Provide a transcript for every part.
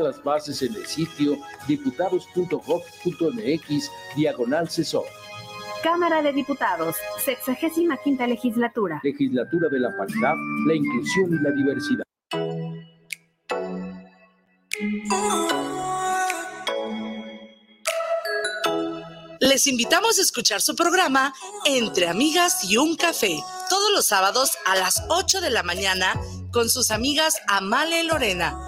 las bases en el sitio diputados.gov.mx diagonal CESOR. Cámara de Diputados, 65 legislatura. Legislatura de la paridad, la inclusión y la diversidad. Les invitamos a escuchar su programa Entre Amigas y un Café, todos los sábados a las 8 de la mañana con sus amigas Amale Lorena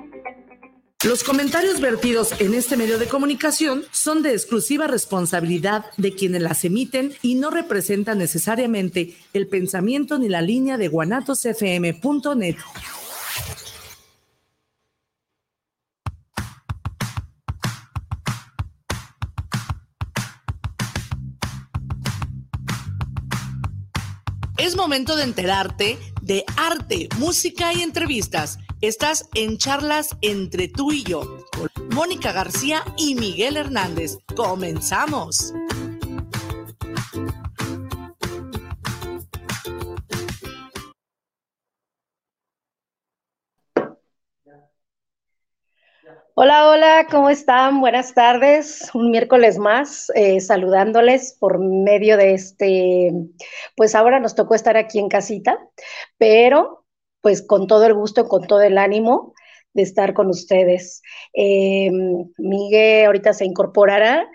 los comentarios vertidos en este medio de comunicación son de exclusiva responsabilidad de quienes las emiten y no representan necesariamente el pensamiento ni la línea de guanatosfm.net. Es momento de enterarte de arte, música y entrevistas Estás en charlas entre tú y yo, con Mónica García y Miguel Hernández. Comenzamos. Hola, hola, ¿cómo están? Buenas tardes. Un miércoles más, eh, saludándoles por medio de este, pues ahora nos tocó estar aquí en casita, pero pues con todo el gusto, con todo el ánimo de estar con ustedes. Eh, Miguel ahorita se incorporará.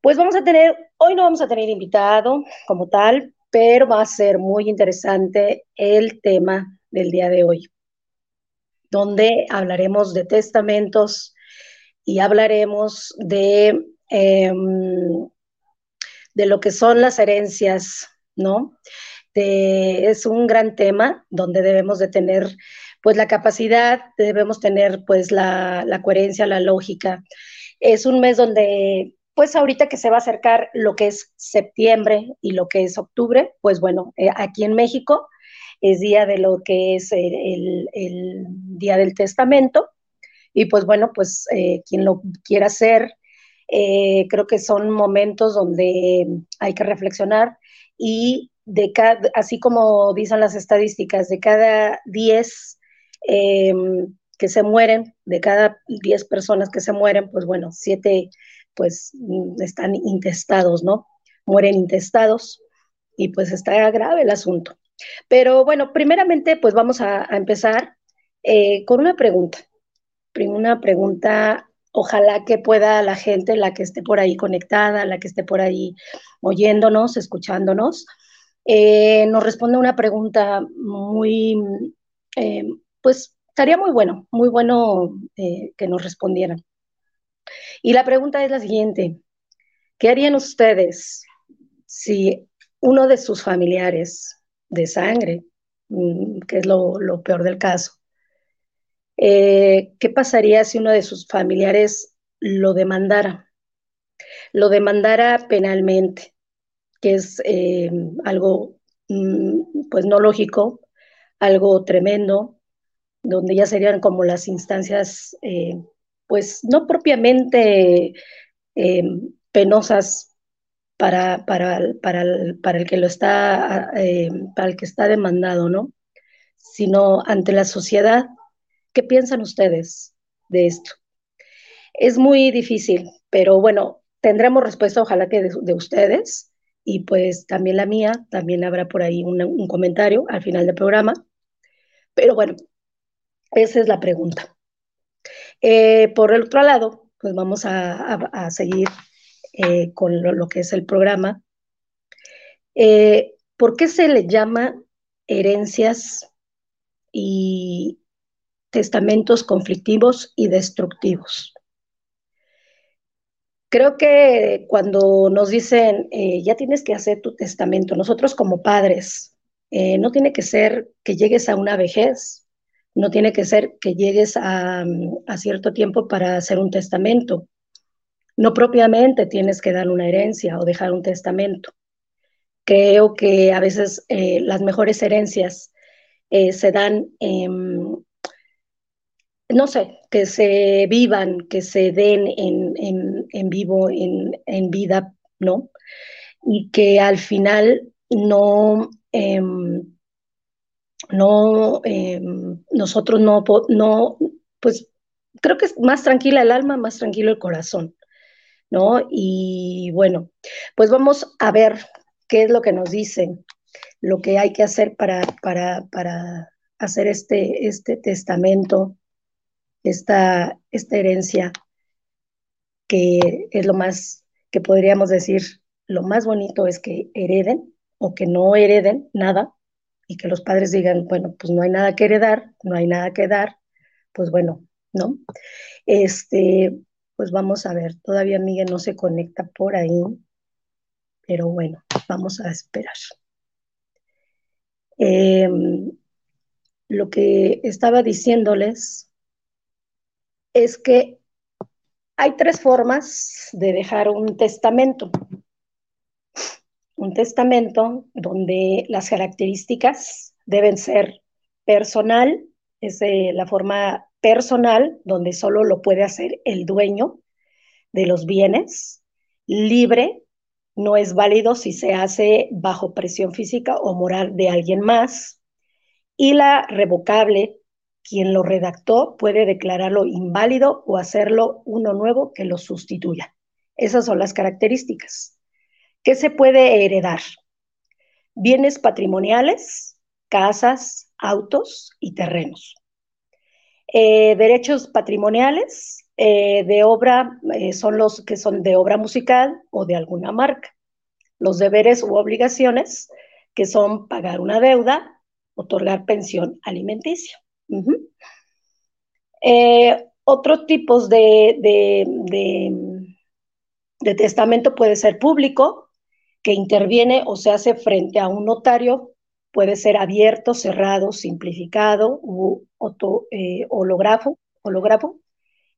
Pues vamos a tener, hoy no vamos a tener invitado como tal, pero va a ser muy interesante el tema del día de hoy, donde hablaremos de testamentos y hablaremos de, em, de lo que son las herencias, ¿no? Este, es un gran tema donde debemos de tener pues la capacidad, debemos tener pues la, coherencia, la lógica. Es un mes donde pues ahorita que se va a acercar lo que es septiembre y lo que es octubre, pues bueno, eh, aquí en México es día de lo que es el, día del testamento y pues bueno, pues eh, quien lo quiera hacer, eh, creo que son momentos donde hay que reflexionar y de cada, así como dicen las estadísticas, de cada 10 em, que se mueren, de cada 10 personas que se mueren, pues bueno, 7 pues mm, están intestados, ¿no? Mueren intestados y pues está grave el asunto. Pero bueno, primeramente pues vamos a, empezar eh, con una pregunta. Una pregunta, ojalá que pueda la gente, la que esté por ahí conectada, la que esté por ahí oyéndonos, escuchándonos, eh, nos responde una pregunta muy, eh, pues estaría muy bueno, muy bueno eh, que nos respondieran. Y la pregunta es la siguiente, ¿qué harían ustedes si uno de sus familiares de sangre, mm, que es lo, lo peor del caso, ¿qué pasaría si uno de sus familiares lo demandara? Lo demandara penalmente que es eh, algo mm, pues no lógico, algo tremendo, donde ya serían como las instancias eh, pues no propiamente eh, penosas para, para, para, el, para, el, que lo está, para el que está demandado, ¿no? Sino ante la sociedad. ¿Qué piensan ustedes de esto? Es muy difícil, pero bueno, tendremos respuesta, ojalá que de ustedes y pues también la mía, también habrá por ahí un, comentario al final del programa. Pero bueno, esa es la pregunta. Eh, por el otro lado, pues vamos a, seguir eh, con lo, que es el programa. Eh, ¿Por qué se le llama herencias y testamentos conflictivos y destructivos? Creo que cuando nos dicen, eh, ya tienes que hacer tu testamento, nosotros como padres, eh, no tiene que ser que llegues a una vejez, no tiene que ser que llegues a, a cierto tiempo para hacer un testamento. No propiamente tienes que dar una herencia o dejar un testamento. Creo que a veces eh, las mejores herencias eh, se dan, em, no sé, que se vivan, que se den en, vivo, en, vida, ¿no? Y que al final no, em, no, em, nosotros no, no, pues creo que es más tranquila el alma, más tranquilo el corazón, ¿no? Y bueno, pues vamos a ver qué es lo que nos dicen, lo que hay que hacer para, para, para hacer este, este testamento, esta, esta herencia, que es lo más, que podríamos decir, lo más bonito es que hereden o que no hereden nada y que los padres digan, bueno, pues no hay nada que heredar, no hay nada que dar, pues bueno, ¿no? Este, pues vamos a ver, todavía Miguel no se conecta por ahí, pero bueno, vamos a esperar. Em, lo que estaba diciéndoles es que hay tres formas de dejar un testamento. Un testamento donde las características deben ser personal, es la forma personal, donde solo lo puede hacer el dueño de los bienes, libre, no es válido si se hace bajo presión física o moral de alguien más, y la revocable, quien lo redactó puede declararlo inválido o hacerlo uno nuevo que lo sustituya. Esas son las características. ¿Qué se puede heredar? Bienes patrimoniales, casas, autos y terrenos. Eh, derechos patrimoniales eh, de obra eh, son los que son de obra musical o de alguna marca. Los deberes u obligaciones, que son pagar una deuda, otorgar pensión alimenticia. Otros tipos de, de testamento puede ser público, que interviene o se hace frente a un notario Puede ser abierto, cerrado, simplificado u eh, hológrafo,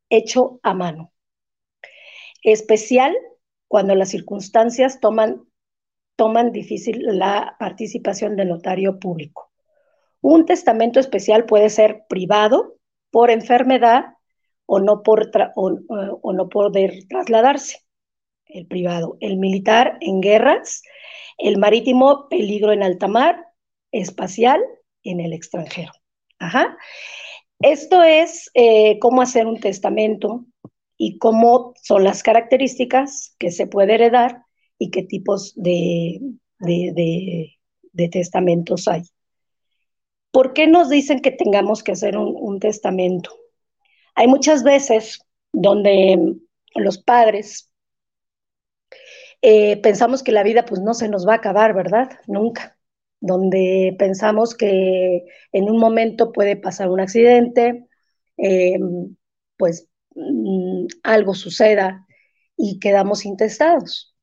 hecho a mano. Especial cuando las circunstancias toman, toman difícil la participación del notario público. Un testamento especial puede ser privado por enfermedad o no, por o no poder trasladarse. El privado. El militar en guerras. El marítimo, peligro en alta mar espacial en el extranjero. Ajá. Esto es eh, cómo hacer un testamento y cómo son las características que se puede heredar y qué tipos de, testamentos hay. ¿Por qué nos dicen que tengamos que hacer un, testamento? Hay muchas veces donde los padres eh, pensamos que la vida pues no se nos va a acabar, ¿verdad? Nunca donde pensamos que en un momento puede pasar un accidente, eh, pues mm, algo suceda y quedamos intestados.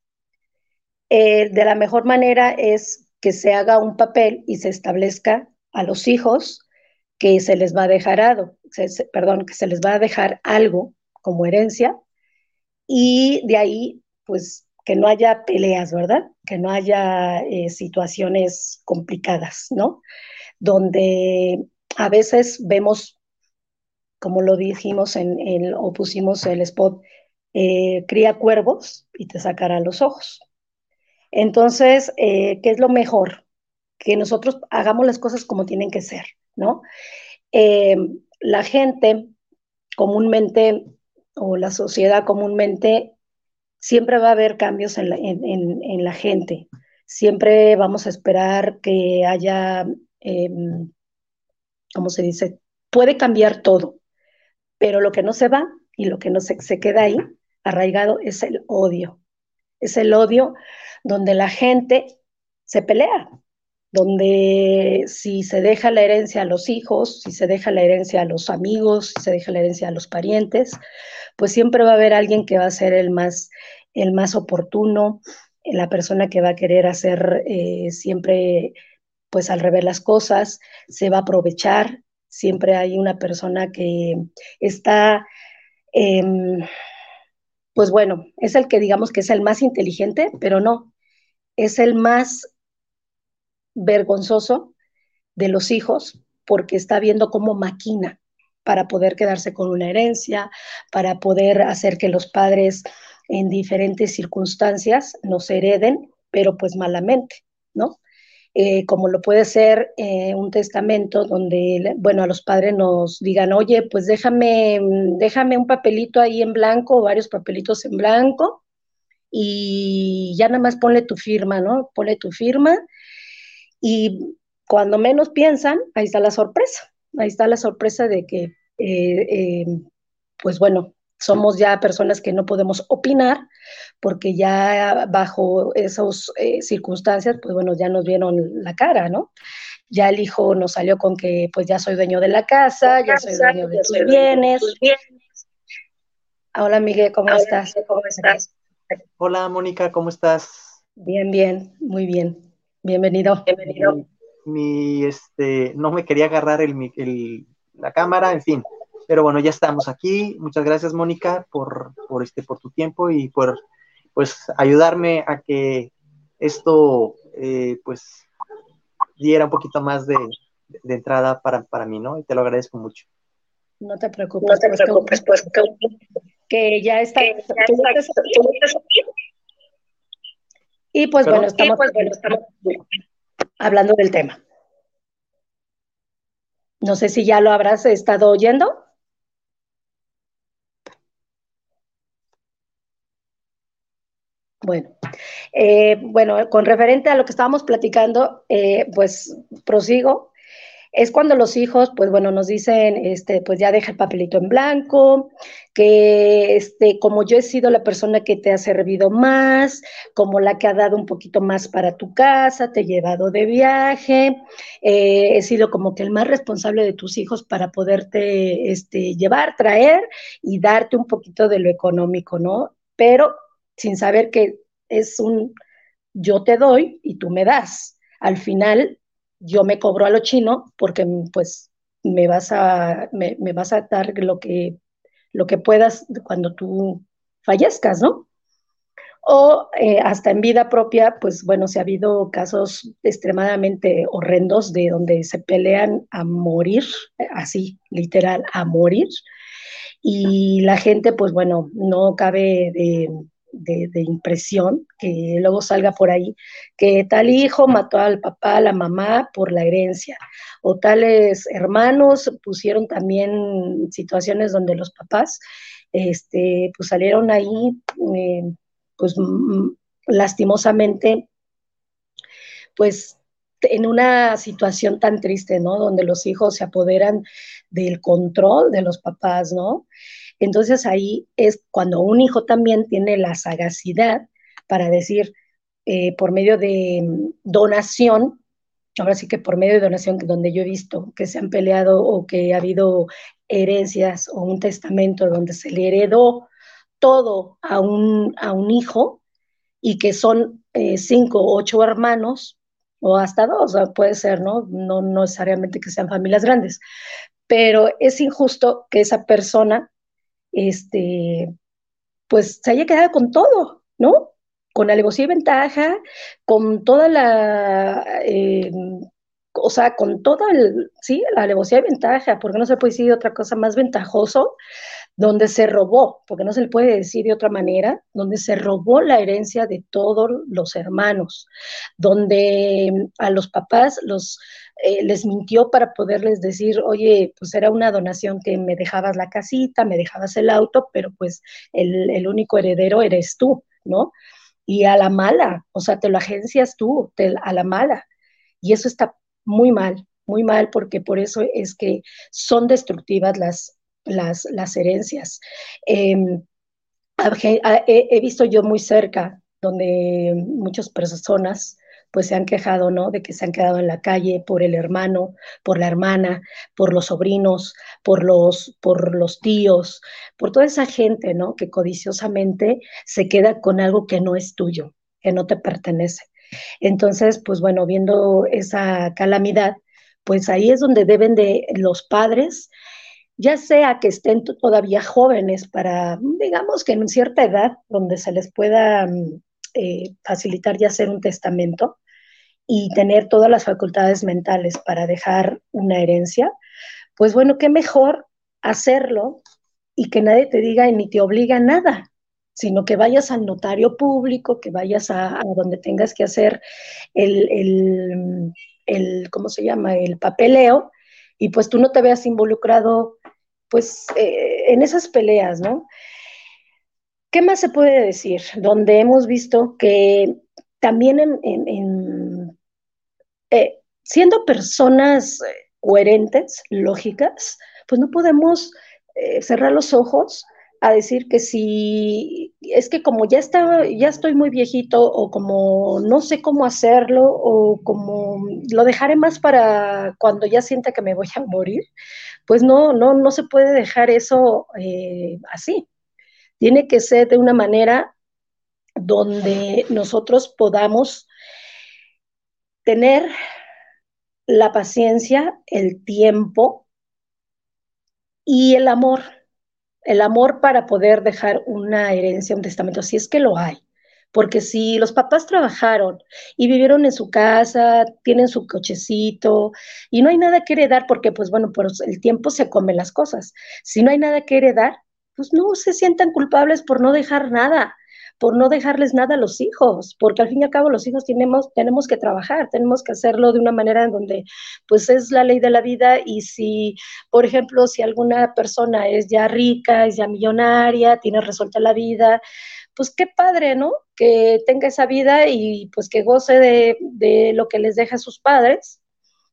Eh, de la mejor manera es que se haga un papel y se establezca a los hijos que se les va a dejar que se les va a dejar algo como herencia y de ahí pues que no haya peleas, ¿verdad? Que no haya eh, situaciones complicadas, ¿no? Donde a veces vemos, como lo dijimos en, el, o pusimos el spot, eh, cría cuervos y te sacará los ojos. Entonces, eh, ¿qué es lo mejor? Que nosotros hagamos las cosas como tienen que ser, ¿no? la gente comúnmente, o la sociedad comúnmente, siempre va a haber cambios en la, gente. Siempre vamos a esperar que haya, em, ¿cómo se dice? Puede cambiar todo, pero lo que no se va y lo que no se, se queda ahí arraigado es el odio. Es el odio donde la gente se pelea, donde si se deja la herencia a los hijos, si se deja la herencia a los amigos, si se deja la herencia a los parientes, pues siempre va a haber alguien que va a ser el más, el más oportuno, la persona que va a querer hacer eh, siempre, pues al revés las cosas, se va a aprovechar, siempre hay una persona que está, em, pues bueno, es el que digamos que es el más inteligente, pero no, es el más vergonzoso de los hijos porque está viendo cómo maquina para poder quedarse con una herencia, para poder hacer que los padres en diferentes circunstancias nos hereden, pero pues malamente, ¿no? Eh, como lo puede ser eh, un testamento donde, bueno, a los padres nos digan, oye, pues déjame, déjame un papelito ahí en blanco, varios papelitos en blanco, y ya nada más ponle tu firma, ¿no? Ponle tu firma, y cuando menos piensan, ahí está la sorpresa, ahí está la sorpresa de que, eh, pues bueno, somos ya personas que no podemos opinar porque ya bajo esas eh, circunstancias, pues bueno, ya nos vieron la cara, ¿no? Ya el hijo nos salió con que pues ya soy dueño de la casa, ya soy dueño de tus bienes. Hola Miguel, ¿cómo estás? ¿Cómo estás? Hola Mónica, ¿cómo estás? Bien, bien, muy bien. Bienvenido. Bienvenido. Mi, este, no me quería agarrar el, la cámara, en fin, pero bueno, ya estamos aquí. Muchas gracias, Mónica, por, por, este, por tu tiempo y por pues, ayudarme a que esto eh, pues diera un poquito más de, entrada para, para, mí, ¿no? Y te lo agradezco mucho. No te preocupes, no te pues, preocupes, pues que, ya está. Y pues bueno, estamos, pues, bueno, estamos hablando del tema. No sé si ya lo habrás estado oyendo. Bueno, eh, bueno, con referente a lo que estábamos platicando, eh, pues prosigo. Es cuando los hijos, pues bueno, nos dicen, este, pues ya deja el papelito en blanco, que este, como yo he sido la persona que te ha servido más, como la que ha dado un poquito más para tu casa, te he llevado de viaje, eh, he sido como que el más responsable de tus hijos para poderte este, llevar, traer y darte un poquito de lo económico, ¿no? Pero sin saber que es un yo te doy y tú me das. Al final yo me cobro a lo chino porque pues me vas a, me, vas a dar lo que, lo que puedas cuando tú fallezcas, ¿no? O eh, hasta en vida propia, pues bueno, se ha habido casos extremadamente horrendos de donde se pelean a morir, así, literal, a morir. Y la gente, pues bueno, no cabe de, de, impresión, que luego salga por ahí, que tal hijo mató al papá, a la mamá por la herencia, o tales hermanos pusieron también situaciones donde los papás este, pues salieron ahí, eh, pues lastimosamente, pues en una situación tan triste, ¿no? Donde los hijos se apoderan del control de los papás, ¿no? Entonces ahí es cuando un hijo también tiene la sagacidad para decir, eh, por medio de mm, donación, ahora sí que por medio de donación, donde yo he visto que se han peleado o que ha habido herencias o un testamento donde se le heredó todo a un, a un hijo y que son eh, cinco o ocho hermanos o hasta dos, puede ser, ¿no? No necesariamente que sean familias grandes, pero es injusto que esa persona este, pues se haya quedado con todo, ¿no? Con alevosía y ventaja, con toda la, eh, o sea, con todo el, sí, la alevosía y ventaja, porque no se puede decir otra cosa más ventajoso, donde se robó, porque no se le puede decir de otra manera, donde se robó la herencia de todos los hermanos, donde a los papás los eh, les mintió para poderles decir, oye, pues era una donación que me dejabas la casita, me dejabas el auto, pero pues el, único heredero eres tú, ¿no? Y a la mala, o sea, te lo agencias tú, a la mala. Y eso está muy mal, muy mal, porque por eso es que son destructivas las, las, las herencias. Em, he, visto yo muy cerca donde muchas personas pues se han quejado, ¿no? De que se han quedado en la calle por el hermano, por la hermana, por los sobrinos, por los, por los tíos, por toda esa gente, ¿no? Que codiciosamente se queda con algo que no es tuyo, que no te pertenece. Entonces, pues bueno, viendo esa calamidad, pues ahí es donde deben de los padres, ya sea que estén todavía jóvenes para, digamos que en cierta edad, donde se les pueda mm, eh, facilitar ya hacer un testamento, y tener todas las facultades mentales para dejar una herencia, pues bueno, qué mejor hacerlo y que nadie te diga ni te obliga a nada, sino que vayas al notario público, que vayas a, donde tengas que hacer el, el, ¿cómo se llama?, el papeleo, y pues tú no te veas involucrado, pues, eh, en esas peleas, ¿no? ¿Qué más se puede decir? Donde hemos visto que también en, eh, siendo personas eh, coherentes, lógicas, pues no podemos cerrar los ojos a decir que si es que como ya está, ya estoy muy viejito o como no sé cómo hacerlo o como lo dejaré más para cuando ya sienta que me voy a morir, pues no, no, no se puede dejar eso eh, así. Tiene que ser de una manera donde nosotros podamos tener la paciencia, el tiempo y el amor el amor para poder dejar una herencia, un testamento, si es que lo hay. Porque si los papás trabajaron y vivieron en su casa, tienen su cochecito y no hay nada que heredar, porque pues bueno, por el tiempo se comen las cosas. Si no hay nada que heredar, pues no se sientan culpables por no dejar nada por no dejarles nada a los hijos, porque al fin y al cabo los hijos tenemos, tenemos que trabajar, tenemos que hacerlo de una manera en donde pues es la ley de la vida y si, por ejemplo, si alguna persona es ya rica, es ya millonaria, tiene resuelta la vida, pues qué padre, ¿no? Que tenga esa vida y pues que goce de, lo que les deja a sus padres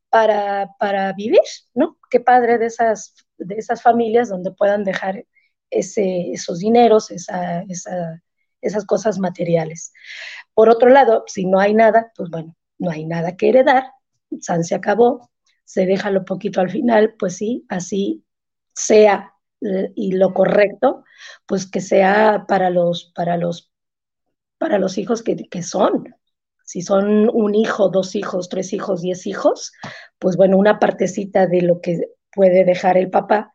para, para, vivir, ¿no? Qué padre de esas, de esas familias donde puedan dejar ese, esos dineros, esa, esa, esas cosas materiales. Por otro lado, si no hay nada, pues bueno, no hay nada que heredar, San se acabó, se deja lo poquito al final, pues sí, así sea eh, y lo correcto, pues que sea para los, para los, para los hijos que, que son. Si son un hijo, dos hijos, tres hijos, diez hijos, pues bueno, una partecita de lo que puede dejar el papá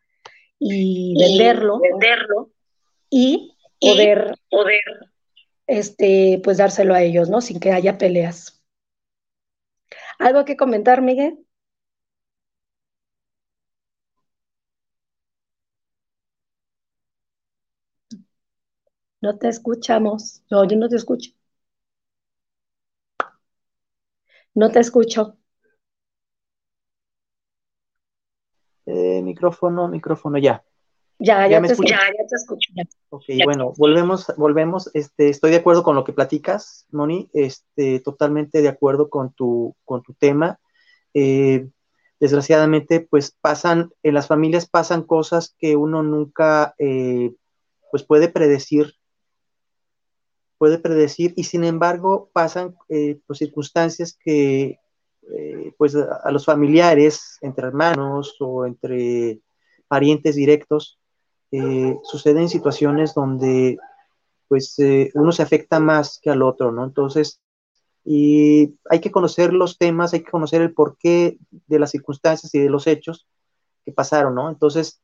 y venderlo, venderlo y poder, poder este, pues dárselo a ellos, ¿no? Sin que haya peleas. ¿Algo que comentar, Miguel? No te escuchamos. No, yo no te escucho. No te escucho. Eh, micrófono, micrófono, ya. Ya, ya, te, escucho. ya, te escucho. Ok, bueno, volvemos, volvemos. Este, estoy de acuerdo con lo que platicas, Moni. Este, totalmente de acuerdo con tu, con tu tema. Eh, desgraciadamente, pues pasan, en las familias pasan cosas que uno nunca, eh, pues puede predecir, puede predecir, y sin embargo pasan eh, pues, circunstancias que, pues a los familiares, entre hermanos o entre parientes directos, eh, suceden situaciones donde pues eh, uno se afecta más que al otro, ¿no? Entonces, y hay que conocer los temas, hay que conocer el porqué de las circunstancias y de los hechos que pasaron, ¿no? Entonces,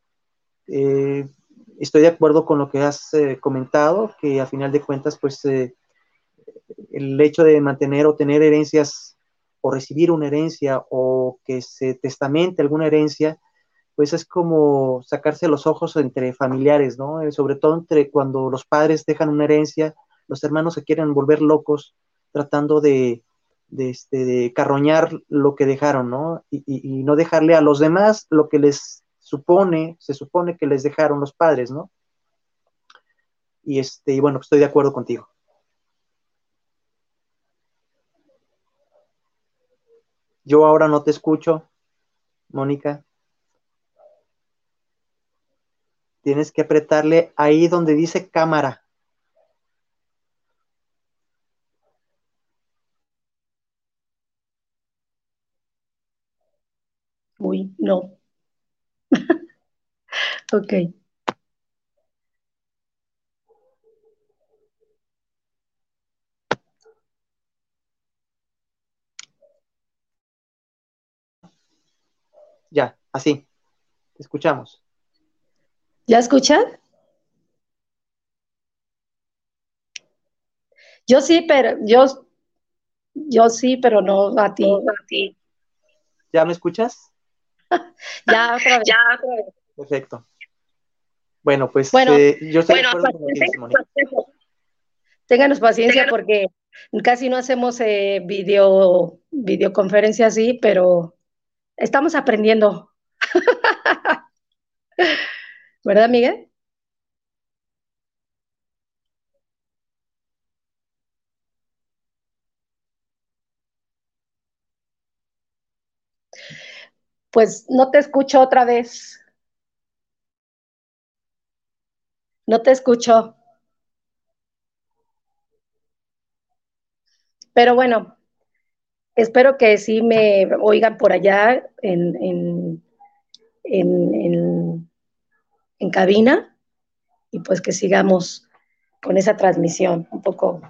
eh, estoy de acuerdo con lo que has comentado, que a final de cuentas, pues, el hecho de mantener o tener herencias o recibir una herencia o que se testamente alguna herencia, pues es como sacarse los ojos entre familiares, ¿no? Eh, sobre todo entre cuando los padres dejan una herencia, los hermanos se quieren volver locos tratando de, este, carroñar lo que dejaron, ¿no? Y, no dejarle a los demás lo que les supone, se supone que les dejaron los padres, ¿no? Y este, y bueno, estoy de acuerdo contigo. Yo ahora no te escucho, Mónica. Tienes que apretarle ahí donde dice cámara. Uy, no. ok. Ya, así. Te escuchamos. ¿Ya escuchan? Yo sí, pero yo, Yo sí, pero no a ti. a ti. ¿Ya me escuchas? ya, otra vez. Ya, otra vez. Perfecto. Bueno, pues bueno, eh, yo estoy bueno, Ténganos paciencia porque casi no hacemos eh, video, videoconferencia así, pero estamos aprendiendo. ¿Verdad, Miguel? Pues no te escucho otra vez. No te escucho. Pero bueno, espero que sí me oigan por allá en, en, en, cabina y pues que sigamos con esa transmisión un poco,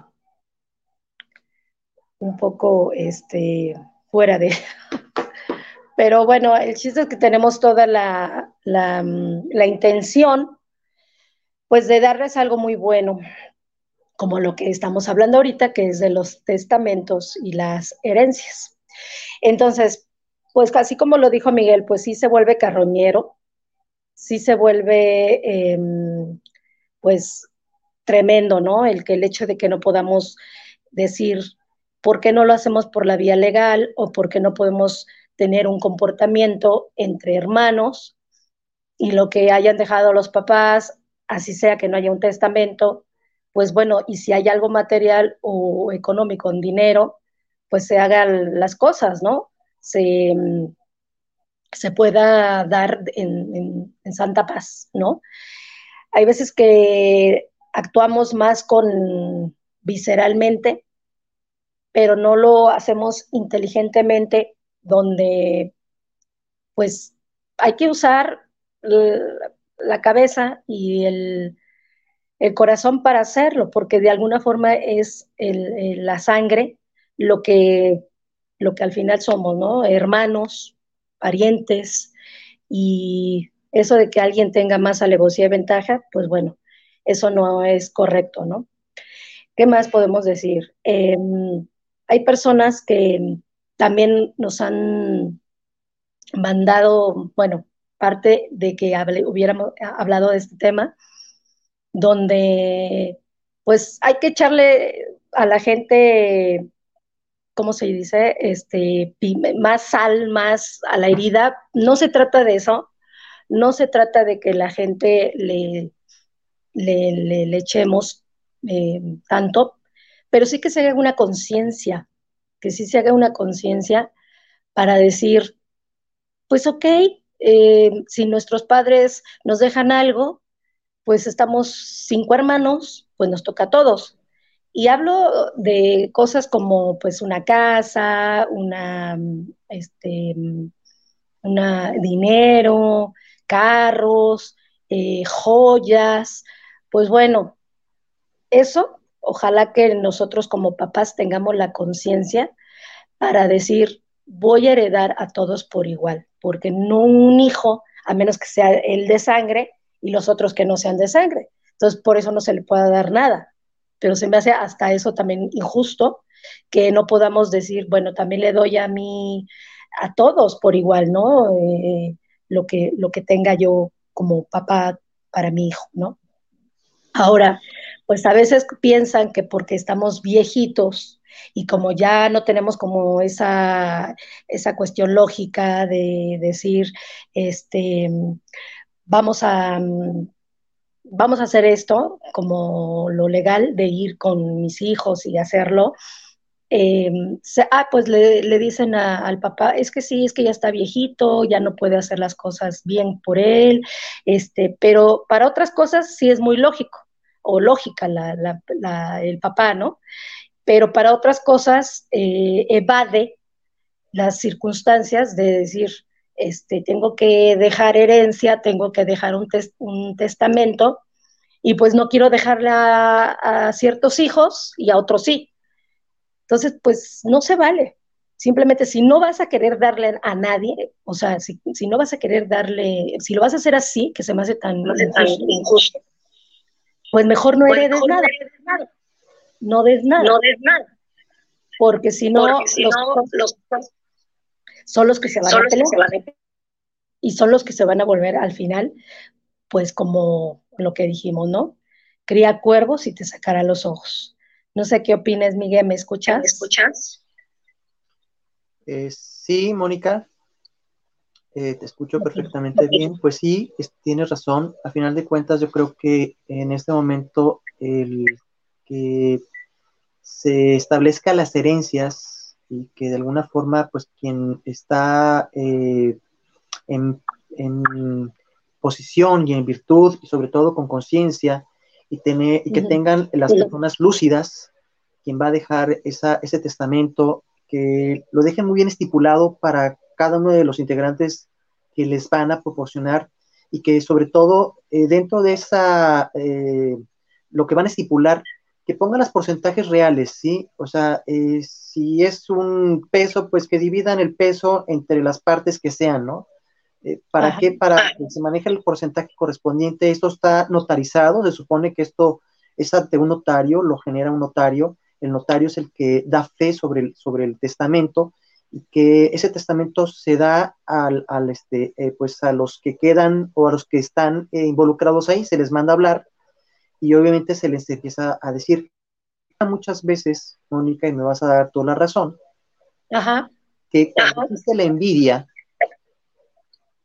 un poco este, fuera de... Pero bueno, el chiste es que tenemos toda la, la, la intención pues de darles algo muy bueno, como lo que estamos hablando ahorita, que es de los testamentos y las herencias. Entonces, pues casi como lo dijo Miguel, pues sí se vuelve carroñero, sí se vuelve, em, pues, tremendo, ¿no? El que el hecho de que no podamos decir por qué no lo hacemos por la vía legal o por qué no podemos tener un comportamiento entre hermanos y lo que hayan dejado los papás así sea que no haya un testamento, pues bueno, y si hay algo material o económico en dinero, pues se hagan las cosas, ¿no? Se, se pueda dar en, en, santa paz, ¿no? Hay veces que actuamos más con visceralmente, pero no lo hacemos inteligentemente, donde pues hay que usar la cabeza y el, corazón para hacerlo, porque de alguna forma es la sangre lo que, lo que al final somos, ¿no? Hermanos, parientes, y eso de que alguien tenga más alevosía y ventaja, pues bueno, eso no es correcto, ¿no? ¿Qué más podemos decir? Em, hay personas que también nos han mandado, bueno, parte de que hubiéramos hablado de este tema, donde pues hay que echarle a la gente, ¿cómo se dice? Este, más sal, más a la herida. No se trata de eso, no se trata de que la gente le, le, echemos eh, tanto, pero sí que se haga una conciencia, que sí se haga una conciencia para decir, pues ok, eh, si nuestros padres nos dejan algo, pues estamos cinco hermanos, pues nos toca a todos. Y hablo de cosas como pues una casa, una, este, dinero, carros, eh, joyas, pues bueno, eso, ojalá que nosotros como papás tengamos la conciencia para decir, voy a heredar a todos por igual porque no un hijo, a menos que sea el de sangre y los otros que no sean de sangre. Entonces, por eso no se le puede dar nada. Pero se me hace hasta eso también injusto que no podamos decir, bueno, también le doy a mí, a todos por igual, ¿no? Eh, lo, que, lo que tenga yo como papá para mi hijo, ¿no? Ahora, pues a veces piensan que porque estamos viejitos, y como ya no tenemos como esa, esa cuestión lógica de decir, este, vamos a, vamos a hacer esto como lo legal de ir con mis hijos y hacerlo, eh, ah, pues le, dicen al papá, es que sí, es que ya está viejito, ya no puede hacer las cosas bien por él, este, pero para otras cosas sí es muy lógico o lógica el papá, ¿no? pero para otras cosas eh, evade las circunstancias de decir, este, tengo que dejar herencia, tengo que dejar un, un testamento, y pues no quiero dejarle a, ciertos hijos y a otros sí. Entonces, pues no se vale. Simplemente si no vas a querer darle a nadie, o sea, si, no vas a querer darle, si lo vas a hacer así, que se me hace tan, injusto, pues mejor no pues heredes nada no des nada. No des nada. porque si no, los, son los que se van a pelear y son los que se van a volver al final, pues como lo que dijimos, ¿no? Cría cuervos y te sacará los ojos. No sé qué opinas, Miguel, ¿me escuchas? ¿Me escuchas? Eh, sí, Mónica, eh, te escucho perfectamente bien. Pues sí, tienes razón. A final de cuentas, yo creo que en este momento el que se establezca las herencias y que de alguna forma, pues quien está eh, en, posición y en virtud, y sobre todo con conciencia, y, y que tengan las personas lúcidas, quien va a dejar esa, ese testamento, que lo dejen muy bien estipulado para cada uno de los integrantes que les van a proporcionar y que sobre todo eh, dentro de esa, eh, lo que van a estipular, que pongan los porcentajes reales, ¿sí? O sea, eh, si es un peso, pues que dividan el peso entre las partes que sean, ¿no? ¿Para qué? Para que se maneje el porcentaje correspondiente. Esto está notarizado, se supone que esto es ante un notario, lo genera un notario. El notario es el que da fe sobre el, sobre el testamento y que ese testamento se da al, este, eh, pues a los que quedan o a los que están eh, involucrados ahí, se les manda a hablar y obviamente se les empieza a decir muchas veces, Mónica, y me vas a dar toda la razón, que existe la envidia,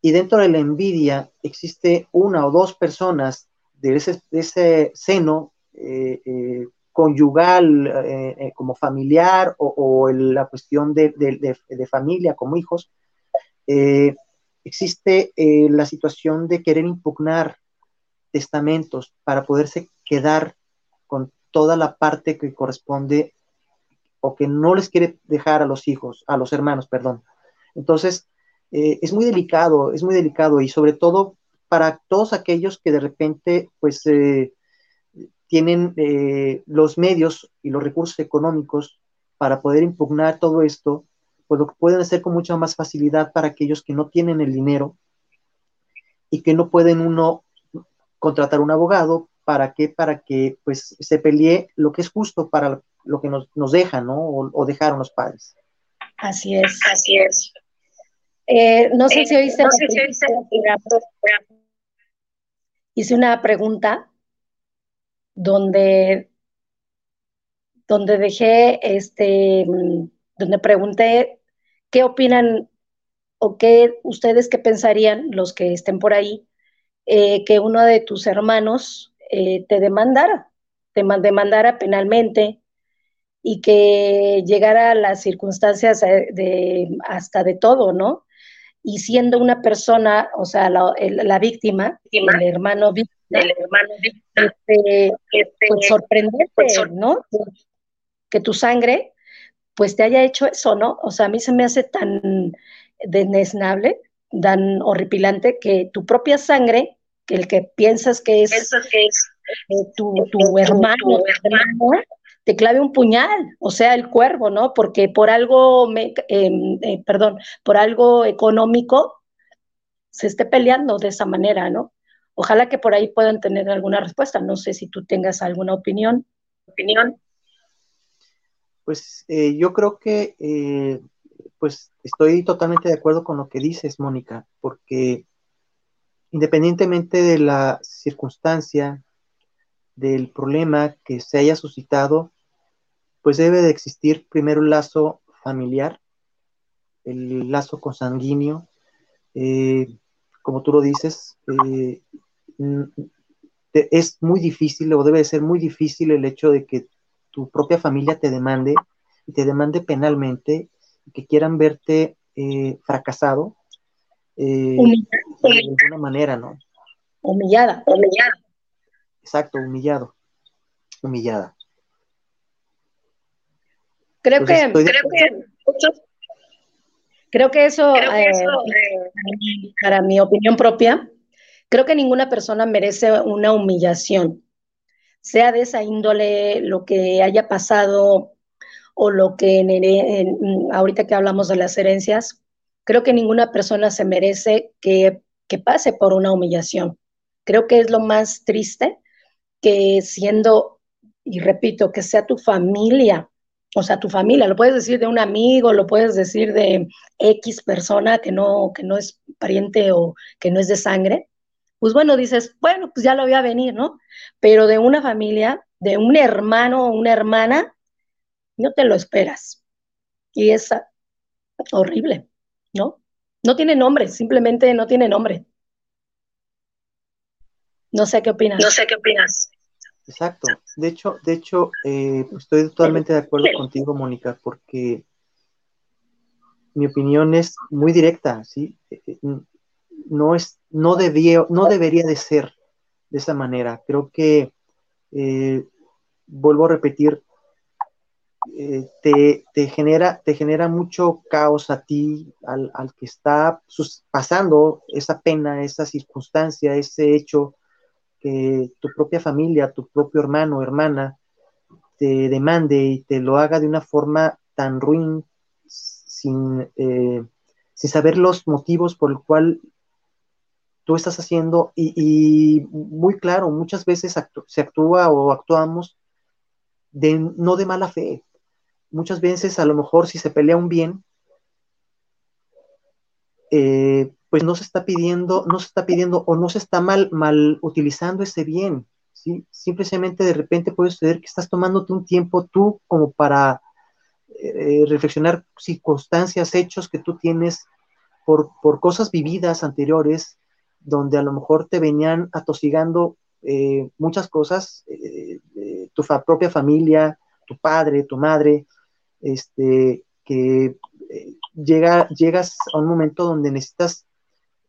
y dentro de la envidia existe una o dos personas de ese, ese seno eh, conyugal, eh, eh, como familiar o, la cuestión de, familia como hijos, eh, existe la situación de querer impugnar testamentos para poderse quedar con toda la parte que corresponde o que no les quiere dejar a los hijos, a los hermanos, perdón. Entonces, es muy delicado, es muy delicado y sobre todo para todos aquellos que de repente, pues, tienen eh, los medios y los recursos económicos para poder impugnar todo esto, pues lo pueden hacer con mucha más facilidad para aquellos que no tienen el dinero y que no pueden uno contratar un abogado, ¿para qué? Para que pues se pelee lo que es justo para lo que nos, nos dejan, ¿no? O, dejaron los padres. Así es. Así es. Eh, no sé si oíste. No sé si oíste. Hice una pregunta donde, donde dejé, este, donde pregunté qué opinan o qué ustedes qué pensarían, los que estén por ahí, eh, que uno de tus hermanos eh, te demandara, te demandara penalmente y que llegara a las circunstancias de, hasta de todo, ¿no? Y siendo una persona, o sea, la, la víctima, el hermano víctima, hermano este, este, pues sorprendente, pues ¿no? Que tu sangre, pues te haya hecho eso, ¿no? O sea, a mí se me hace tan desnable, tan horripilante, que tu propia sangre, el que piensas que es, eh, tu, hermano, te clave un puñal, o sea, el cuervo, ¿no? Porque por algo, me, em, eh, perdón, por algo económico se esté peleando de esa manera, ¿no? Ojalá que por ahí puedan tener alguna respuesta. No sé si tú tengas alguna opinión. opinión. Pues eh, yo creo que eh, pues estoy totalmente de acuerdo con lo que dices, Mónica, porque independientemente de la circunstancia, del problema que se haya suscitado, pues debe de existir primero el lazo familiar, el lazo consanguíneo, eh, como tú lo dices, Mm, es muy difícil o debe ser muy difícil el hecho de que tu propia familia te demande y te demande penalmente que quieran verte eh, fracasado eh, de alguna manera, ¿no? Humillada, humillada. Exacto, humillado, humillada. Creo que, creo que, creo que eso, eh, para mi opinión propia, Creo que ninguna persona merece una humillación, sea de esa índole lo que haya pasado o lo que en, ahorita que hablamos de las herencias, creo que ninguna persona se merece que, pase por una humillación. Creo que es lo más triste que siendo, y repito, que sea tu familia O sea, tu familia, lo puedes decir de un amigo, lo puedes decir de X persona que no, que no es pariente o que no es de sangre. Pues bueno, dices, bueno, pues ya lo voy a venir, ¿no? Pero de una familia, de un hermano o una hermana, no te lo esperas. Y es horrible, ¿no? No tiene nombre, simplemente no tiene nombre. No sé qué opinas. No sé qué opinas. Exacto. De hecho, de hecho, eh, estoy totalmente de acuerdo contigo, Mónica, porque mi opinión es muy directa, ¿sí? Eh, eh, no es, no debía, no debería de ser de esa manera. Creo que vuelvo a repetir, te, genera, te genera mucho caos a ti, al, al que está pasando esa pena, esa circunstancia, ese hecho que tu propia familia, tu propio hermano hermana te demande y te lo haga de una forma tan ruin, sin, eh, sin saber los motivos por el cual tú estás haciendo y, muy claro, muchas veces se actúa o actuamos de, no de mala fe. Muchas veces a lo mejor si se pelea un bien, eh, pues no se está pidiendo, no se está pidiendo o no se está mal, mal utilizando ese bien, ¿sí? Simplemente de repente puede suceder que estás tomándote un tiempo tú como para eh, reflexionar circunstancias, hechos que tú tienes por, cosas vividas anteriores, donde a lo mejor te venían atosigando eh, muchas cosas, tu propia familia, tu padre, tu madre, este, que llega, llegas a un momento donde necesitas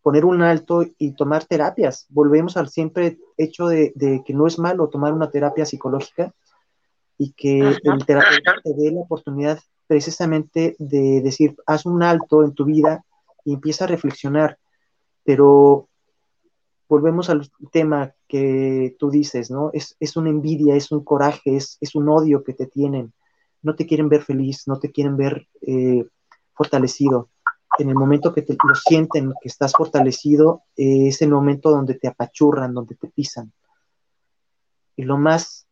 poner un alto y tomar terapias. Volvemos al siempre hecho de, que no es malo tomar una terapia psicológica y que el terapeuta te dé la oportunidad precisamente de decir, haz un alto en tu vida y empieza a reflexionar. Pero volvemos al tema que tú dices, ¿no? Es, una envidia, es un coraje, es, es, un odio que te tienen. No te quieren ver feliz, no te quieren ver eh, fortalecido en el momento que te, lo sienten, que estás fortalecido, eh, es el momento donde te apachurran, donde te pisan. Y lo más,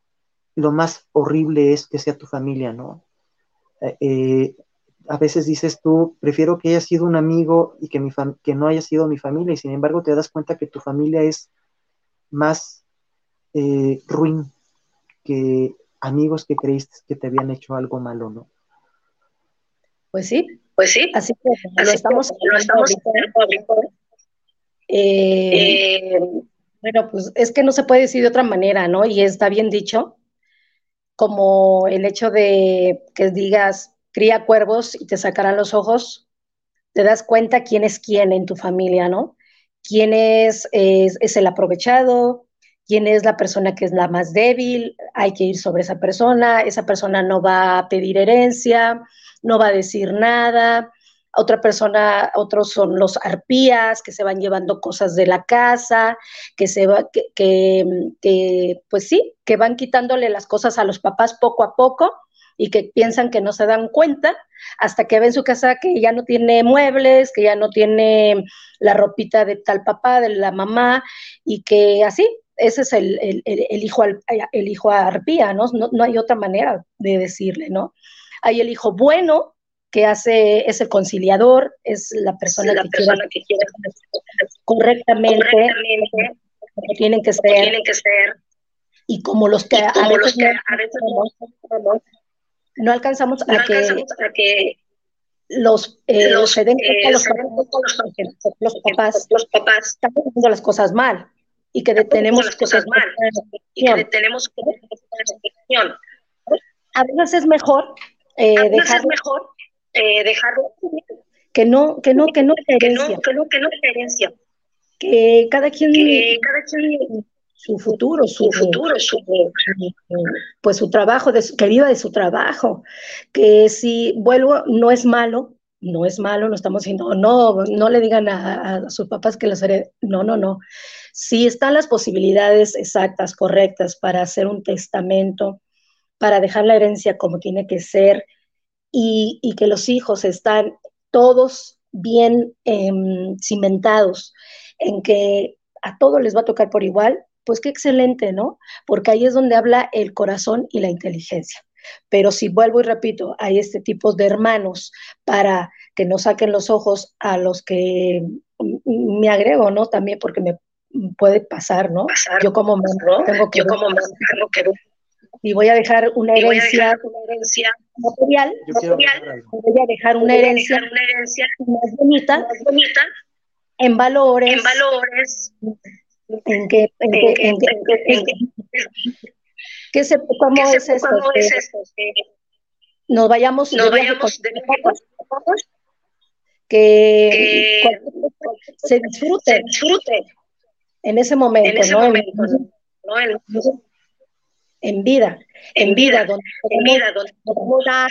lo más horrible es que sea tu familia, ¿no? Eh, a veces dices tú, prefiero que haya sido un amigo y que, mi que no haya sido mi familia, y sin embargo te das cuenta que tu familia es más ruin que amigos que creíste que te habían hecho algo malo, ¿no? Pues sí, pues sí. Así que lo estamos, lo estamos eh, eh, bueno, pues es que no se puede decir de otra manera, ¿no? Y está bien dicho, como el hecho de que digas, cría cuervos y te sacarán los ojos, te das cuenta quién es quién en tu familia, ¿no? Quién es, es, es el aprovechado, quién es la persona que es la más débil, hay que ir sobre esa persona, esa persona no va a pedir herencia, no va a decir nada. Otra persona, otros son los arpías que se van llevando cosas de la casa, que se va, que, pues sí, que van quitándole las cosas a los papás poco a poco y que piensan que no se dan cuenta hasta que ven su casa que ya no tiene muebles, que ya no tiene la ropita de tal papá, de la mamá, y que así, ese es el, el, el, hijo, el hijo arpía, ¿no? ¿no? ¿no? hay otra manera de decirle, ¿no? Hay el hijo bueno, que hace, es el conciliador, es la persona, que, quiere, correctamente, como tienen que ser, y como los que, a, veces no, alcanzamos a, que, los, eh, los, eh, los, papás, los papás están haciendo las cosas mal y que detenemos las cosas mal y que detenemos a veces es mejor eh, dejar, mejor eh, dejarlo que no, que no, que no herencia. Que no, que no, que herencia. Que cada quien, que cada quien su futuro, su, futuro, su, pues su trabajo, de que viva de su trabajo. Que si vuelvo, no es malo, no es malo, no estamos diciendo, no, no le digan a, sus papás que las haré. No, no, no. Si están las posibilidades exactas, correctas para hacer un testamento, para dejar la herencia como tiene que ser y, que los hijos están todos bien em, cimentados en que a todos les va a tocar por igual, pues qué excelente, ¿no? Porque ahí es donde habla el corazón y la inteligencia. Pero si vuelvo y repito, hay este tipo de hermanos para que no saquen los ojos a los que me agrego, ¿no? También porque me puede pasar, ¿no? Yo como mamá tengo que, como tengo que y voy a dejar una herencia, una herencia material, material. voy a dejar una herencia, una herencia más bonita, más bonita en valores, en valores, en que, en que, en que, en que, ¿qué se, cómo es esto? ¿Cómo es esto? Nos vayamos, nos vayamos de que, que se disfrute, se disfrute en ese momento, en ese ¿no? Momento, ¿no? En, en vida, en vida, donde podemos, dar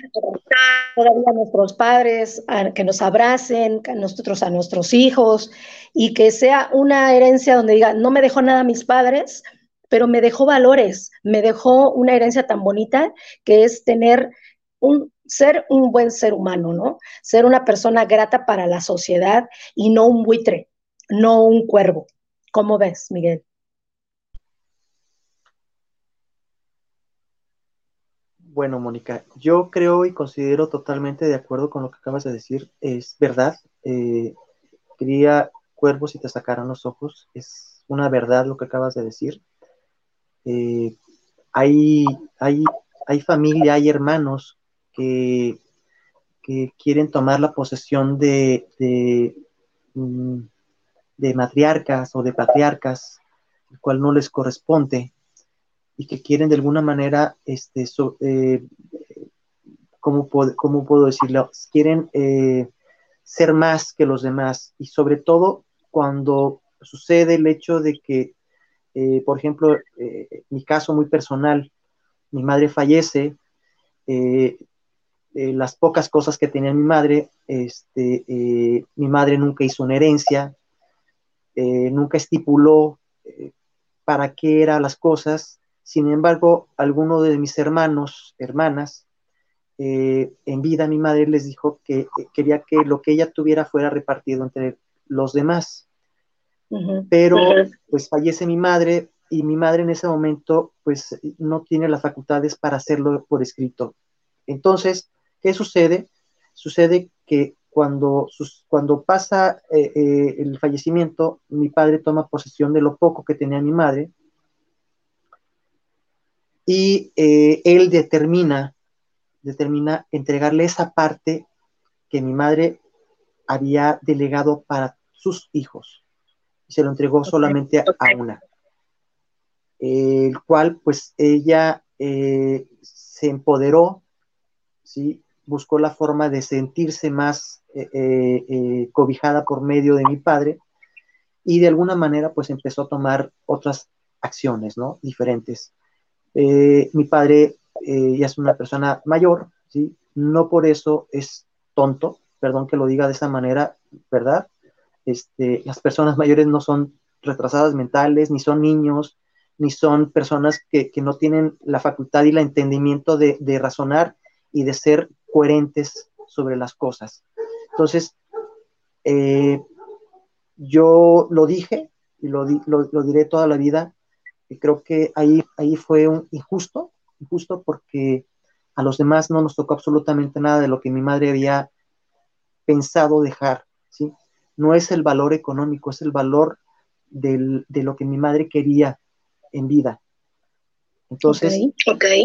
todavía a nuestros padres, que nos abracen, a nosotros a nuestros hijos, y que sea una herencia donde diga, no me dejó nada a mis padres, pero me dejó valores, me dejó una herencia tan bonita que es tener un ser un buen ser humano, ¿no? Ser una persona grata para la sociedad y no un buitre, no un cuervo. ¿Cómo ves, Miguel? Bueno, Mónica, yo creo y considero totalmente de acuerdo con lo que acabas de decir. Es verdad. Eh, cría cuervos y te sacarán los ojos. Es una verdad lo que acabas de decir. Eh, hay, hay, hay familia, hay hermanos que, que quieren tomar la posesión de, de, mm, de matriarcas o de patriarcas, el cual no les corresponde y que quieren de alguna manera, este, eh, ¿cómo, puedo, decirlo? Quieren eh, ser más que los demás y sobre todo cuando sucede el hecho de que, eh, por ejemplo, mi caso muy personal, mi madre fallece, las pocas cosas que tenía mi madre, este, mi madre nunca hizo una herencia, nunca estipuló para qué eran las cosas, sin embargo, alguno de mis hermanos, hermanas, eh, en vida mi madre les dijo que eh, quería que lo que ella tuviera fuera repartido entre los demás. Pero pues fallece mi madre y mi madre en ese momento pues no tiene las facultades para hacerlo por escrito. Entonces, ¿qué sucede? Sucede que cuando, cuando pasa eh, el fallecimiento, mi padre toma posesión de lo poco que tenía mi madre y eh, él determina, determina entregarle esa parte que mi madre había delegado para sus hijos. Y se lo entregó solamente a, una. El cual, pues, ella eh, se empoderó, ¿sí? Buscó la forma de sentirse más eh, cobijada por medio de mi padre y de alguna manera, pues, empezó a tomar otras acciones, ¿no? Diferentes. Eh, mi padre eh, ya es una persona mayor, ¿sí? No por eso es tonto, perdón que lo diga de esa manera, ¿verdad? Este, las personas mayores no son retrasadas mentales, ni son niños, ni son personas que, no tienen la facultad y el entendimiento de, razonar y de ser coherentes sobre las cosas. Entonces, eh, yo lo dije y lo, lo, diré toda la vida, y creo que ahí, ahí fue un injusto, injusto porque a los demás no nos tocó absolutamente nada de lo que mi madre había pensado dejar, ¿sí? No es el valor económico, es el valor de lo que mi madre quería en vida. Entonces,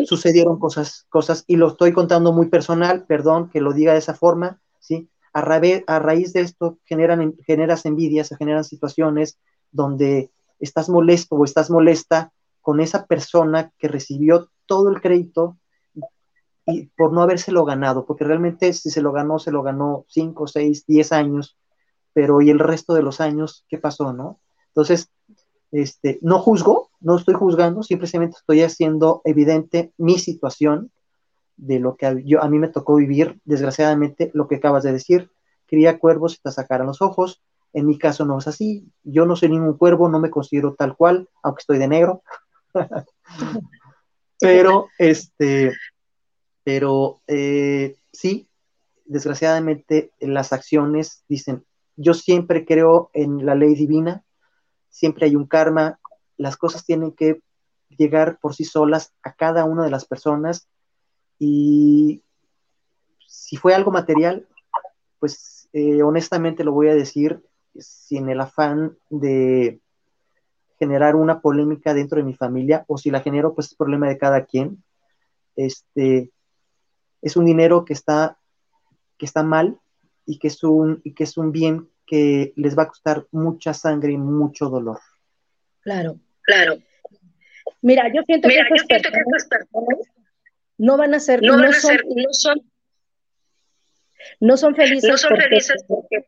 sucedieron cosas, cosas, y lo estoy contando muy personal, perdón que lo diga de esa forma, ¿sí? A, a raíz de esto generan, generas envidias, se generan situaciones donde estás molesto o estás molesta con esa persona que recibió todo el crédito y por no habérselo ganado, porque realmente si se lo ganó, se lo ganó 5, 6, 10 años, pero ¿y el resto de los años qué pasó, no? Entonces, este, no juzgo, no estoy juzgando, simplemente estoy haciendo evidente mi situación de lo que yo, a mí me tocó vivir, desgraciadamente, lo que acabas de decir, cría cuervos y te sacaran los ojos, en mi caso no es así. Yo no soy ningún cuervo, no me considero tal cual, aunque estoy de negro. pero, este, pero eh, sí, desgraciadamente las acciones dicen, yo siempre creo en la ley divina, siempre hay un karma, las cosas tienen que llegar por sí solas a cada una de las personas Y si fue algo material, pues eh, honestamente lo voy a decir sin el afán de generar una polémica dentro de mi familia, o si la genero, pues es problema de cada quien. Este, es un dinero que está, que está mal y que es un, y que es un bien que les va a costar mucha sangre y mucho dolor. Claro, claro. Mira, yo siento, que, estas personas no van a ser, no, van a son, ser, no son, no son felices, no son felices porque,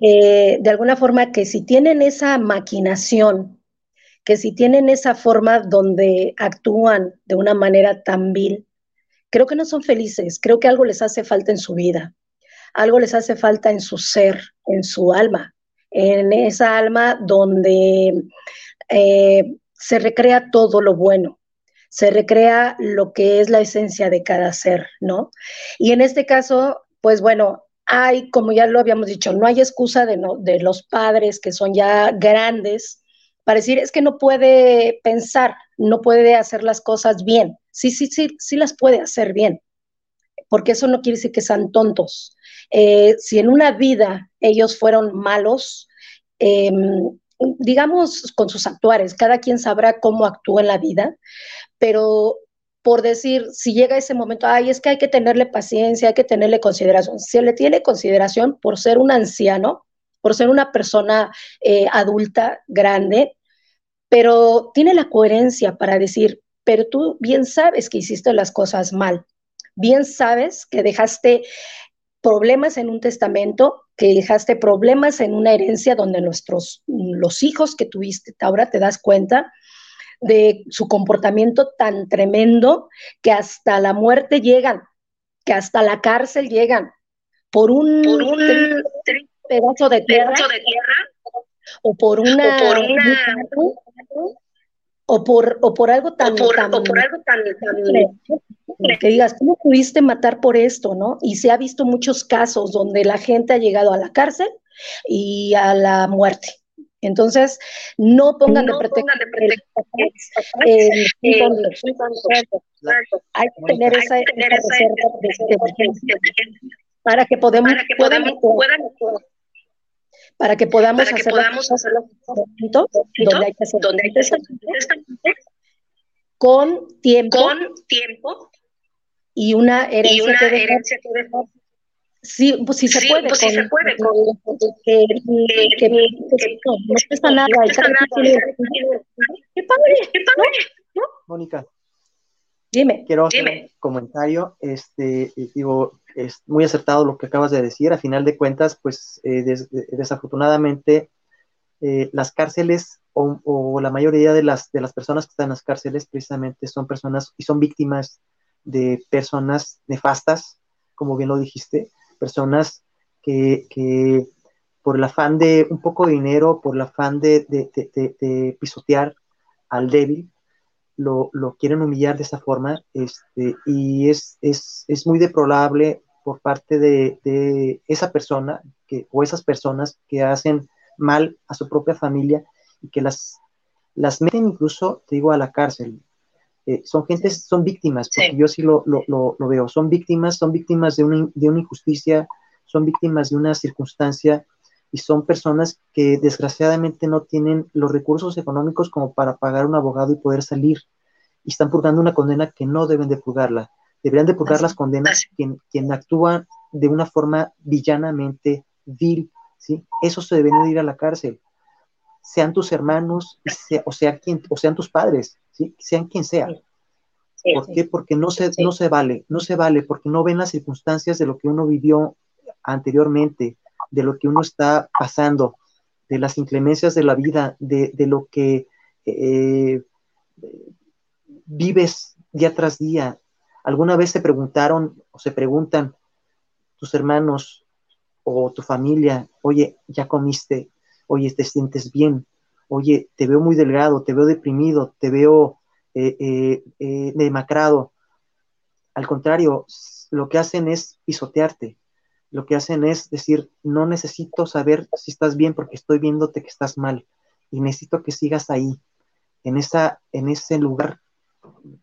eh, de alguna forma que si tienen esa maquinación, que si tienen esa forma donde actúan de una manera tan vil, creo que no son felices, creo que algo les hace falta en su vida. Algo les hace falta en su ser, en su alma, en esa alma donde eh, se recrea todo lo bueno, se recrea lo que es la esencia de cada ser, ¿no? Y en este caso, pues bueno, hay, como ya lo habíamos dicho, no hay excusa de, de los padres que son ya grandes para decir, es que no puede pensar, no puede hacer las cosas bien. Sí, sí, sí, sí las puede hacer bien, porque eso no quiere decir que sean tontos, eh, si en una vida ellos fueron malos, em, digamos con sus actuares, cada quien sabrá cómo actúa en la vida, pero por decir, si llega ese momento, ay, es que hay que tenerle paciencia, hay que tenerle consideración. Se le tiene consideración por ser un anciano, por ser una persona eh, adulta, grande, pero tiene la coherencia para decir, pero tú bien sabes que hiciste las cosas mal, bien sabes que dejaste problemas en un testamento, que dejaste problemas en una herencia donde nuestros, los hijos que tuviste, ahora te das cuenta de su comportamiento tan tremendo que hasta la muerte llegan, que hasta la cárcel llegan, por un, pedazo, de tierra, o por una, o por, o por algo tan, o por algo tan que digas, ¿cómo pudiste matar por esto, no? Y se ha visto muchos casos donde la gente ha llegado a la cárcel y a la muerte. Entonces, no pongan de pretexto. hay que tener esa, reserva para que podamos, para que podamos, para que podamos hacer, podamos hacer los donde hay que hacer donde hay que hacer con tiempo, con tiempo y una herencia, que, herencia Sí, pues sí se puede. Pues sí se puede. que, que, no, no pesa nada. No pesa nada. Qué padre, qué padre. Mónica. Dime. Quiero hacer un comentario. Este, digo, es muy acertado lo que acabas de decir. A final de cuentas, pues eh, des, desafortunadamente, eh, las cárceles o, la mayoría de las, de las personas que están en las cárceles precisamente son personas y son víctimas de personas nefastas, como bien lo dijiste, personas que, que por el afán de un poco de dinero, por el afán de, pisotear al débil, lo, lo, quieren humillar de esa forma, este, y es, es, es muy deplorable por parte de, esa persona que, o esas personas que hacen mal a su propia familia y que las, las meten incluso, te digo, a la cárcel. Eh, son gentes, son víctimas, porque yo sí lo, lo, lo, veo, son víctimas, son víctimas de una, de una injusticia, son víctimas de una circunstancia y son personas que desgraciadamente no tienen los recursos económicos como para pagar un abogado y poder salir y están purgando una condena que no deben de purgarla. Deberían de purgar las condenas quien, quien actúa de una forma villanamente vil, ¿sí? Eso se deben de ir a la cárcel. Sean tus hermanos, o, sea, quien, o sean tus padres, sean quien sea. ¿Por qué? Porque no se, no se vale, no se vale, porque no ven las circunstancias de lo que uno vivió anteriormente, de lo que uno está pasando, de las inclemencias de la vida, de, lo que eh, vives día tras día. ¿Alguna vez se preguntaron o se preguntan tus hermanos o tu familia, oye, ya comiste, oye, te sientes bien, oye, te veo muy delgado, te veo deprimido, te veo eh, eh, demacrado. Al contrario, lo que hacen es pisotearte, lo que hacen es decir, no necesito saber si estás bien porque estoy viéndote que estás mal y necesito que sigas ahí, en, esa, en ese lugar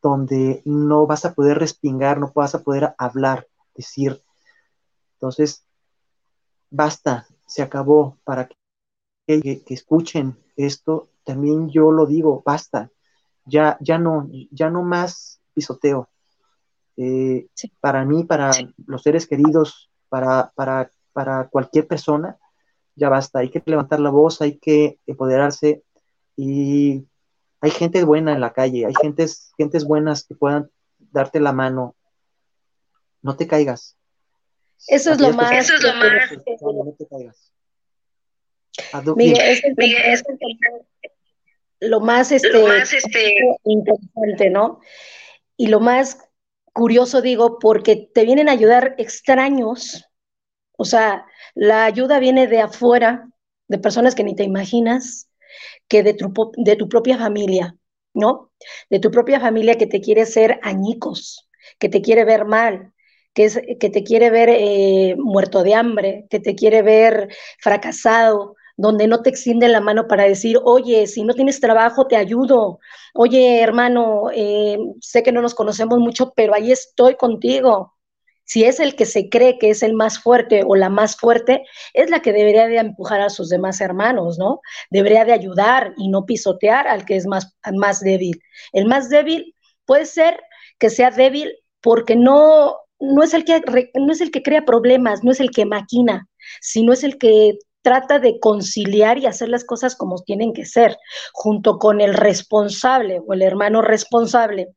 donde no vas a poder respingar, no vas a poder hablar, decir. Entonces, basta, se acabó para que, que, escuchen esto. También yo lo digo, basta, ya, ya no, ya no más pisoteo. Eh, para mí, para los seres queridos, para, para, para cualquier persona, ya basta, hay que levantar la voz, hay que empoderarse y hay gente buena en la calle, hay gentes, gentes buenas que puedan darte la mano. No te caigas. Eso es lo más. Eso es lo más. No te caigas. Miguel, es, lo más, este, lo más este, interesante, ¿no? Y lo más curioso, digo, porque te vienen a ayudar extraños. O sea, la ayuda viene de afuera, de personas que ni te imaginas, que de tu, de tu propia familia, ¿no? De tu propia familia que te quiere ser añicos, que te quiere ver mal, que, que te quiere ver eh, muerto de hambre, que te quiere ver fracasado, donde no te extienden la mano para decir, oye, si no tienes trabajo, te ayudo. Oye, hermano, eh, sé que no nos conocemos mucho, pero ahí estoy contigo si es el que se cree que es el más fuerte o la más fuerte, es la que debería de empujar a sus demás hermanos, ¿no? Debería de ayudar y no pisotear al que es más, más débil. El más débil puede ser que sea débil porque no, no, es el que, no es el que crea problemas, no es el que maquina, sino es el que trata de conciliar y hacer las cosas como tienen que ser, junto con el responsable o el hermano responsable.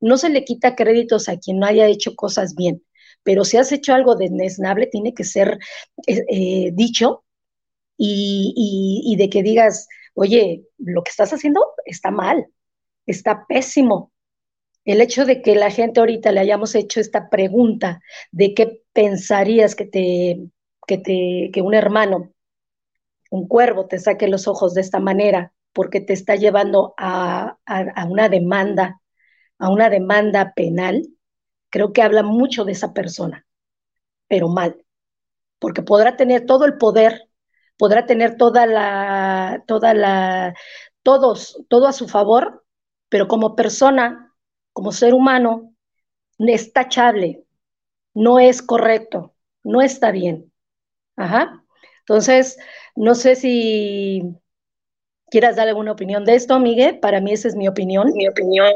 No se le quita créditos a quien no haya hecho cosas bien, pero si has hecho algo desnable, tiene que ser eh, eh, dicho y, de que digas, oye, lo que estás haciendo está mal, está pésimo. El hecho de que la gente ahorita le hayamos hecho esta pregunta de qué pensarías que te, que te, que un hermano, un cuervo te saque los ojos de esta manera, porque te está llevando a, a una demanda, a una demanda penal, creo que habla mucho de esa persona, pero mal, porque podrá tener todo el poder, podrá tener toda la, toda la, todos, todo a su favor, pero como persona, como ser humano, es tachable, no es correcto, no está bien. Ajá. Entonces, no sé si quieras dar alguna opinión de esto, Miguel. Para mí esa es mi opinión. Mi opinión.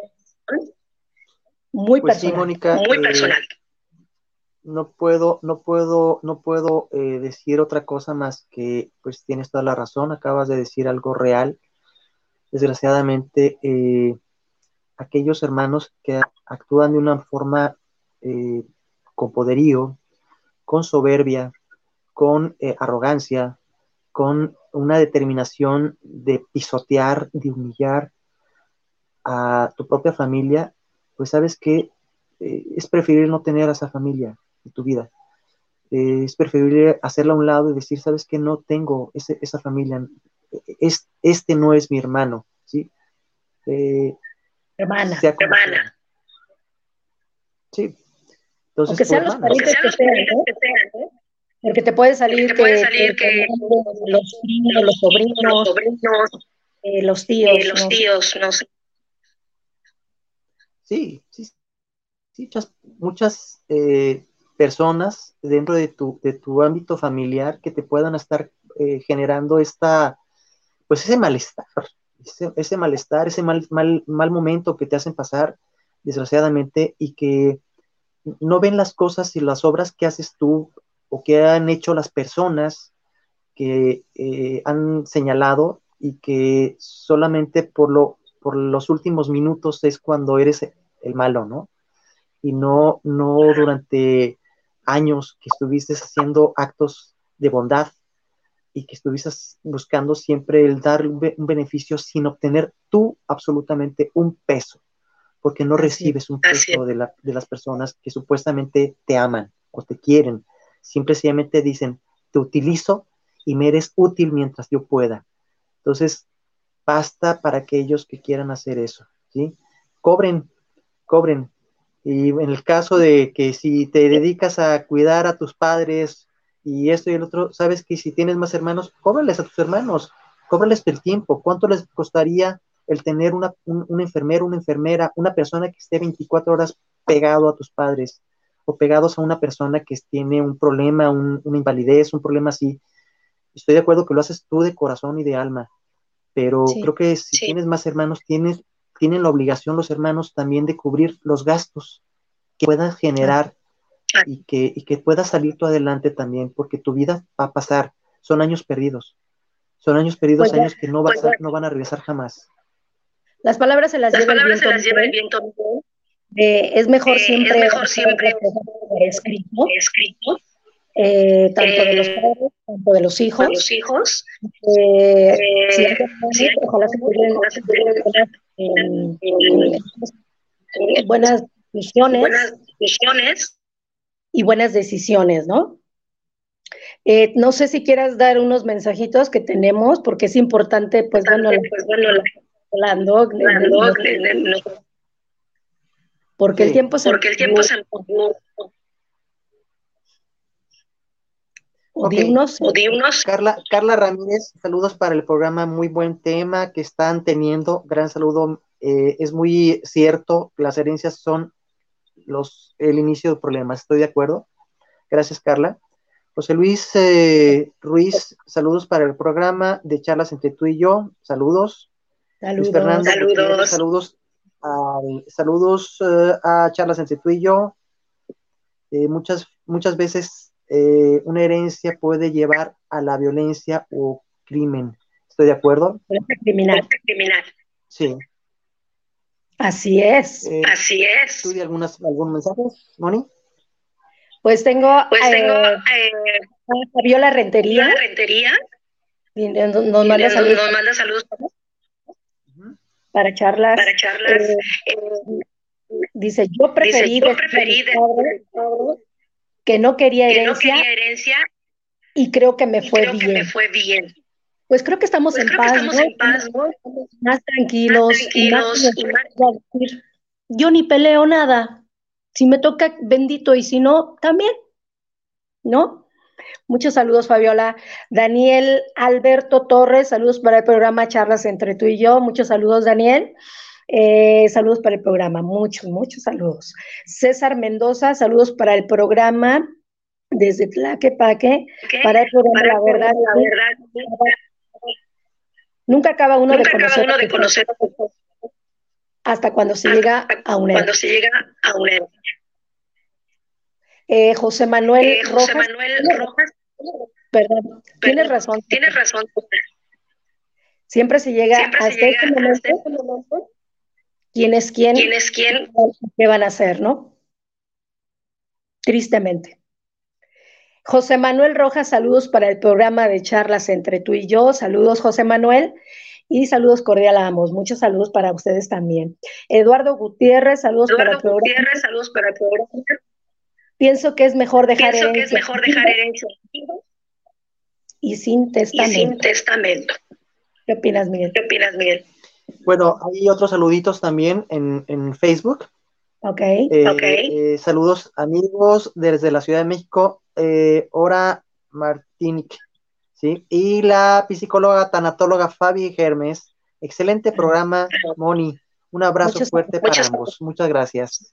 Muy pues personal. muy eh, personal. no puedo, no puedo, no puedo eh, decir otra cosa más que, pues tienes toda la razón, acabas de decir algo real. Desgraciadamente, eh, aquellos hermanos que actúan de una forma con poderío, con soberbia, con arrogancia, con una determinación de pisotear, de humillar a tu propia familia, pues sabes que eh, es preferible no tener a esa familia en tu vida. Eh, es preferible hacerla a un lado y decir, sabes que no tengo esa familia, es, este no es mi hermano, ¿sí? Eh, hermana, hermana. Sí. Entonces, Aunque sean los parientes que sean, Porque te puede salir, te puede salir que, los primos, los sobrinos, los, sobrinos, los tíos, los tíos, no sé. Sí, sí, sí, muchas, eh, personas dentro de tu, de tu ámbito familiar que te puedan estar eh, generando esta, pues ese malestar, ese, malestar, ese mal, mal, mal momento que te hacen pasar, desgraciadamente, y que no ven las cosas y las obras que haces tú o que han hecho las personas que eh, han señalado y que solamente por, lo, por los últimos minutos es cuando eres el malo, ¿no? Y no, no durante años que estuviste haciendo actos de bondad y que estuviste buscando siempre el dar un, beneficio sin obtener tú absolutamente un peso, porque no recibes un peso de, las personas que supuestamente te aman o te quieren. Simplemente dicen, te utilizo y me eres útil mientras yo pueda. Entonces, basta para aquellos que quieran hacer eso, ¿sí? Cobren cobren. Y en el caso de que si te dedicas a cuidar a tus padres y esto y el otro, sabes que si tienes más hermanos, cóbrales a tus hermanos, cóbrales el tiempo. ¿Cuánto les costaría el tener una, un, un enfermero, una enfermera, una persona que esté 24 horas pegado a tus padres o pegados a una persona que tiene un problema, un, una invalidez, un problema así. Estoy de acuerdo que lo haces tú de corazón y de alma, pero Sí, creo que si sí. tienes más hermanos, tienes, tienen la obligación los hermanos también de cubrir los gastos que puedas generar y que, y que puedas salir tú adelante también, porque tu vida va a pasar, son años perdidos, son años perdidos, Pues ya- años que no, vas a- no van a regresar jamás. Las palabras se las Las lleva el palabras se viento. las lleva el viento. Eh, es mejor Eh, es siempre, mejor siempre por escrito, escrito eh, tanto de los Eh, padres, tanto de los hijos. los hijos. Eh, Eh, si hay hay ojalá se pudieran buenas, eh, eh, visiones buenas visiones. y buenas decisiones, ¿no? Eh, no sé si quieras dar unos mensajitos que tenemos, porque es importante, pues bueno, Pues bueno, la- hablando, porque el tiempo se porque el tiempo se o de unos o de unos Carla, Carla Ramírez, saludos para el programa, muy buen tema que están teniendo, gran saludo, eh, es muy cierto, las herencias son los, el inicio del problema, estoy de acuerdo, gracias Carla. José Luis eh, Ruiz, saludos para el programa de charlas entre tú y yo, saludos. Luis saludos. Fernando Saludos. Saludos, al- saludos eh, a charlas entre tú y yo. Eh, muchas, muchas veces eh, una herencia puede llevar a la violencia o crimen. ¿Estoy de acuerdo? Criminal. criminal. Sí. Así es. Eh, Así es. ¿Tú de algunas, algún mensaje, Moni? Pues tengo, Pues eh, tengo eh, Fabiola Rentería, la rentería. y nos, manda saludos nos manda saludos para charlas. para charlas. Eh, Eh, Dice, yo preferí, dice, yo preferí mi padre que no quería que no herencia quería herencia y creo que me y fue creo que bien. me fue bien. Pues creo que estamos Pues en creo que paz, estamos ¿no? en paz, ¿no? Más tranquilos, Más tranquilos y y más más- voy a decir, yo ni peleo nada. Si me toca, bendito, y si no, también, ¿no? Muchos saludos, Fabiola. Daniel Alberto Torres, saludos para el programa Charlas entre tú y yo. Muchos saludos, Daniel. Eh, saludos para el programa, muchos, muchos saludos. César Mendoza, saludos para el programa desde Tlaquepaque, ¿Qué? para el programa Para La Verdad. programa, la verdad. Nunca acaba uno Nunca de acaba conocer uno de conocer hasta cuando se hasta llega a una edad. cuando se llega a una edad. Eh, José Manuel Eh, José Rojas, Manuel Rojas, perdón, tienes razón, tienes razón. siempre se llega Siempre se hasta llega este momento, hasta este momento. quién es quién, ¿Quién es quién? qué van a hacer, ¿no? Tristemente. José Manuel Rojas, saludos para el programa de charlas entre tú y yo. Saludos, José Manuel. Y saludos cordiales a ambos. Muchos saludos para ustedes también. Eduardo Gutiérrez, saludos para el programa. Gutiérrez, saludos para el programa. Pienso que es mejor dejar Pienso que es herencia mejor dejar herencia y sin y testamento. sin testamento. ¿Qué opinas, Miguel? ¿Qué opinas, Miguel? Bueno, hay otros saluditos también en, en Facebook. Ok. Eh, Ok. eh, saludos amigos desde la Ciudad de México, eh, Hora Martinique, ¿sí? Y la psicóloga tanatóloga Fabi Germes. Excelente programa, Moni. Un abrazo Muchas- fuerte para muchas- ambos. Muchas gracias.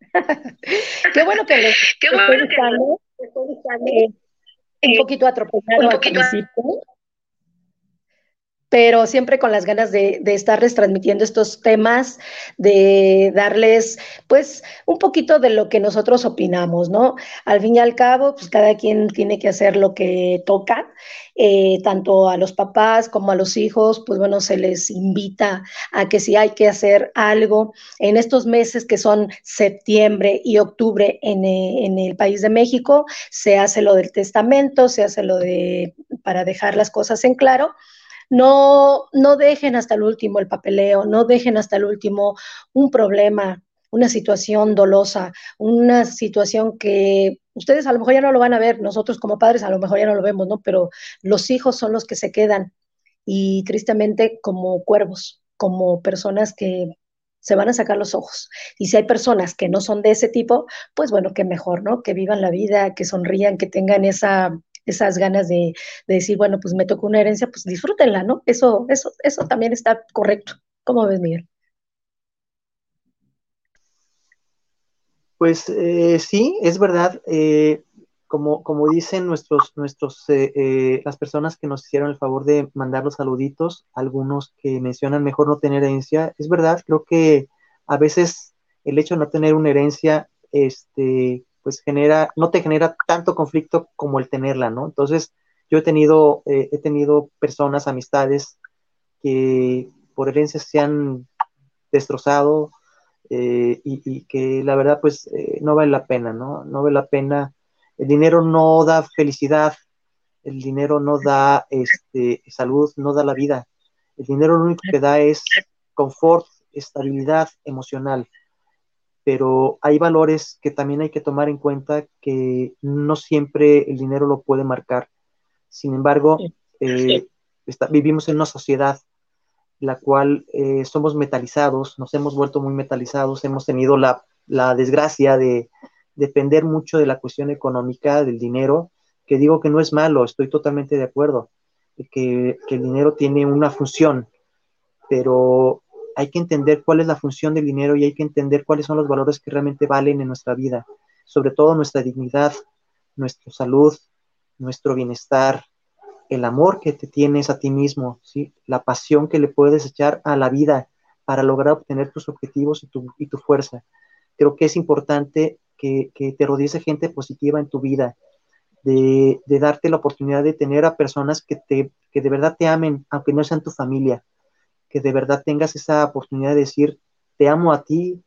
Qué bueno que les Qué estoy bueno que buscando, estoy buscando. eh, un Eh, poquito atropellado un al poquito- principio, pero siempre con las ganas de, de estarles transmitiendo estos temas, de darles, pues, un poquito de lo que nosotros opinamos, ¿no? Al fin y al cabo, pues cada quien tiene que hacer lo que toca, eh, tanto a los papás como a los hijos, pues bueno, se les invita a que si hay que hacer algo en estos meses que son septiembre y octubre en, eh, en el país de México, se hace lo del testamento, se hace lo de, para dejar las cosas en claro. No, no dejen hasta el último el papeleo, no dejen hasta el último un problema, una situación dolosa, una situación que ustedes a lo mejor ya no lo van a ver, nosotros como padres a lo mejor ya no lo vemos, ¿no? Pero los hijos son los que se quedan y tristemente como cuervos, como personas que se van a sacar los ojos. Y si hay personas que no son de ese tipo, pues bueno, que mejor, ¿no? Que vivan la vida, que sonrían, que tengan esa, esas ganas de, de decir, bueno, pues me tocó una herencia, pues disfrútenla, ¿no? Eso, eso, eso también está correcto. ¿Cómo ves, Miguel? Pues eh, sí, es verdad. Eh, como, como dicen nuestros, nuestros, eh, las personas que nos hicieron el favor de mandar los saluditos, algunos que mencionan mejor no tener herencia, es verdad, creo que a veces el hecho de no tener una herencia, este, pues genera, no te genera tanto conflicto como el tenerla, ¿no? Entonces, yo he tenido, eh, he tenido personas, amistades que por herencias se han destrozado eh, y, y, que la verdad, pues, eh, no vale la pena, ¿no? No vale la pena el dinero no da felicidad, el dinero no da este, salud, no da la vida. El dinero lo único que da es confort, estabilidad emocional. Pero hay valores que también hay que tomar en cuenta que no siempre el dinero lo puede marcar. Sin embargo, eh, está, vivimos en una sociedad la cual eh, somos metalizados, nos hemos vuelto muy metalizados, hemos tenido la, la desgracia de, depender mucho de la cuestión económica, del dinero, que digo que no es malo, estoy totalmente de acuerdo, que, que, el dinero tiene una función, pero hay que entender cuál es la función del dinero y hay que entender cuáles son los valores que realmente valen en nuestra vida, sobre todo nuestra dignidad, nuestra salud, nuestro bienestar, el amor que te tienes a ti mismo, ¿sí? la pasión que le puedes echar a la vida para lograr obtener tus objetivos y tu, y tu fuerza. Creo que es importante que, que, te rodees de gente positiva en tu vida, de, de, darte la oportunidad de tener a personas que, te, que de verdad te amen, aunque no sean tu familia, que de verdad tengas esa oportunidad de decir, te amo a ti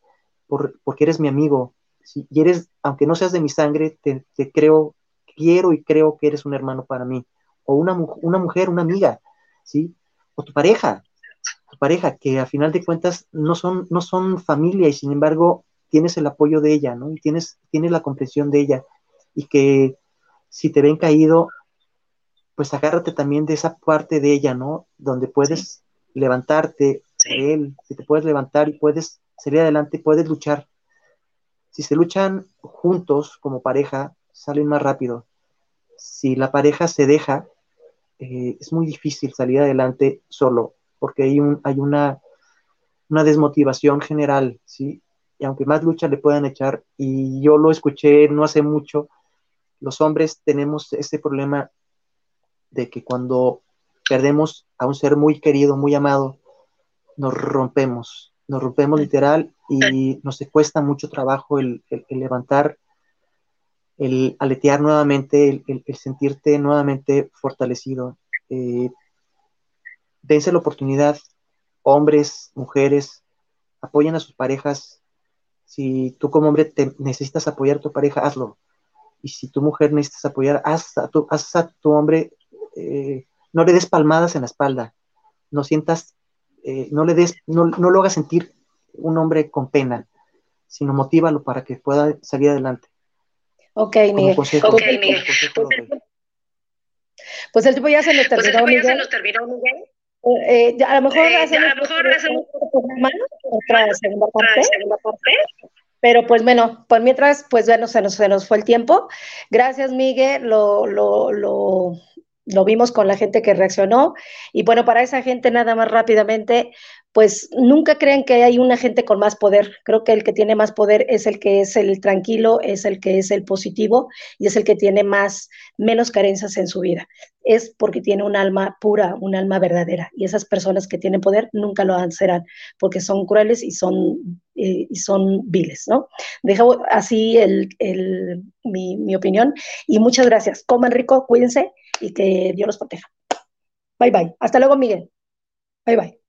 por, porque eres mi amigo, si, y eres, aunque no seas de mi sangre, te, te, creo, quiero y creo que eres un hermano para mí, o una, una mujer, una amiga, ¿sí? O tu pareja, tu pareja, que a final de cuentas no son, no son familia y sin embargo tienes el apoyo de ella, ¿no? Y tienes, tienes la comprensión de ella. Y que si te ven caído, pues agárrate también de esa parte de ella, ¿no? Donde puedes. Levantarte él, que te puedes levantar y puedes salir adelante, puedes luchar. Si se luchan juntos como pareja, salen más rápido. Si la pareja se deja, eh, es muy difícil salir adelante solo, porque hay, un, hay una, una desmotivación general, ¿sí? y aunque más lucha le puedan echar, y yo lo escuché no hace mucho, los hombres tenemos ese problema de que cuando perdemos a un ser muy querido, muy amado, nos rompemos, nos rompemos literal y nos cuesta mucho trabajo el, el, el levantar, el aletear nuevamente, el, el sentirte nuevamente fortalecido. Eh, dense la oportunidad, hombres, mujeres, apoyen a sus parejas, si tú como hombre te necesitas apoyar a tu pareja, hazlo. Y si tu mujer necesitas apoyar, haz a tu, haz a tu hombre, eh, no le des palmadas en la espalda, no sientas, eh, no le des, no, no, lo hagas sentir un hombre con pena, sino motívalo para que pueda salir adelante. Ok, Miguel. Consejo, okay, Miguel. Pues el tiempo ya se nos terminó, pues Miguel. Ya se nos terminó, Miguel. Eh, ya, a lo mejor eh, hacemos, a lo mejor hacemos programa, otra segunda parte. Otra segunda parte. Pero pues bueno, por mientras, pues bueno, se nos, se nos fue el tiempo. Gracias, Miguel. Lo, lo, lo, lo vimos con la gente que reaccionó. Y bueno, para esa gente, nada más rápidamente, pues nunca crean que hay una gente con más poder. Creo que el que tiene más poder es el que es el tranquilo, es el que es el positivo y es el que tiene más, menos carencias en su vida. Es porque tiene un alma pura, un alma verdadera. Y esas personas que tienen poder nunca lo serán, porque son crueles y son, eh, son viles, ¿no? Dejo así el, el, mi, mi opinión. Y muchas gracias. Coman rico, cuídense y que Dios los proteja. Bye bye. Hasta luego, Miguel. Bye bye.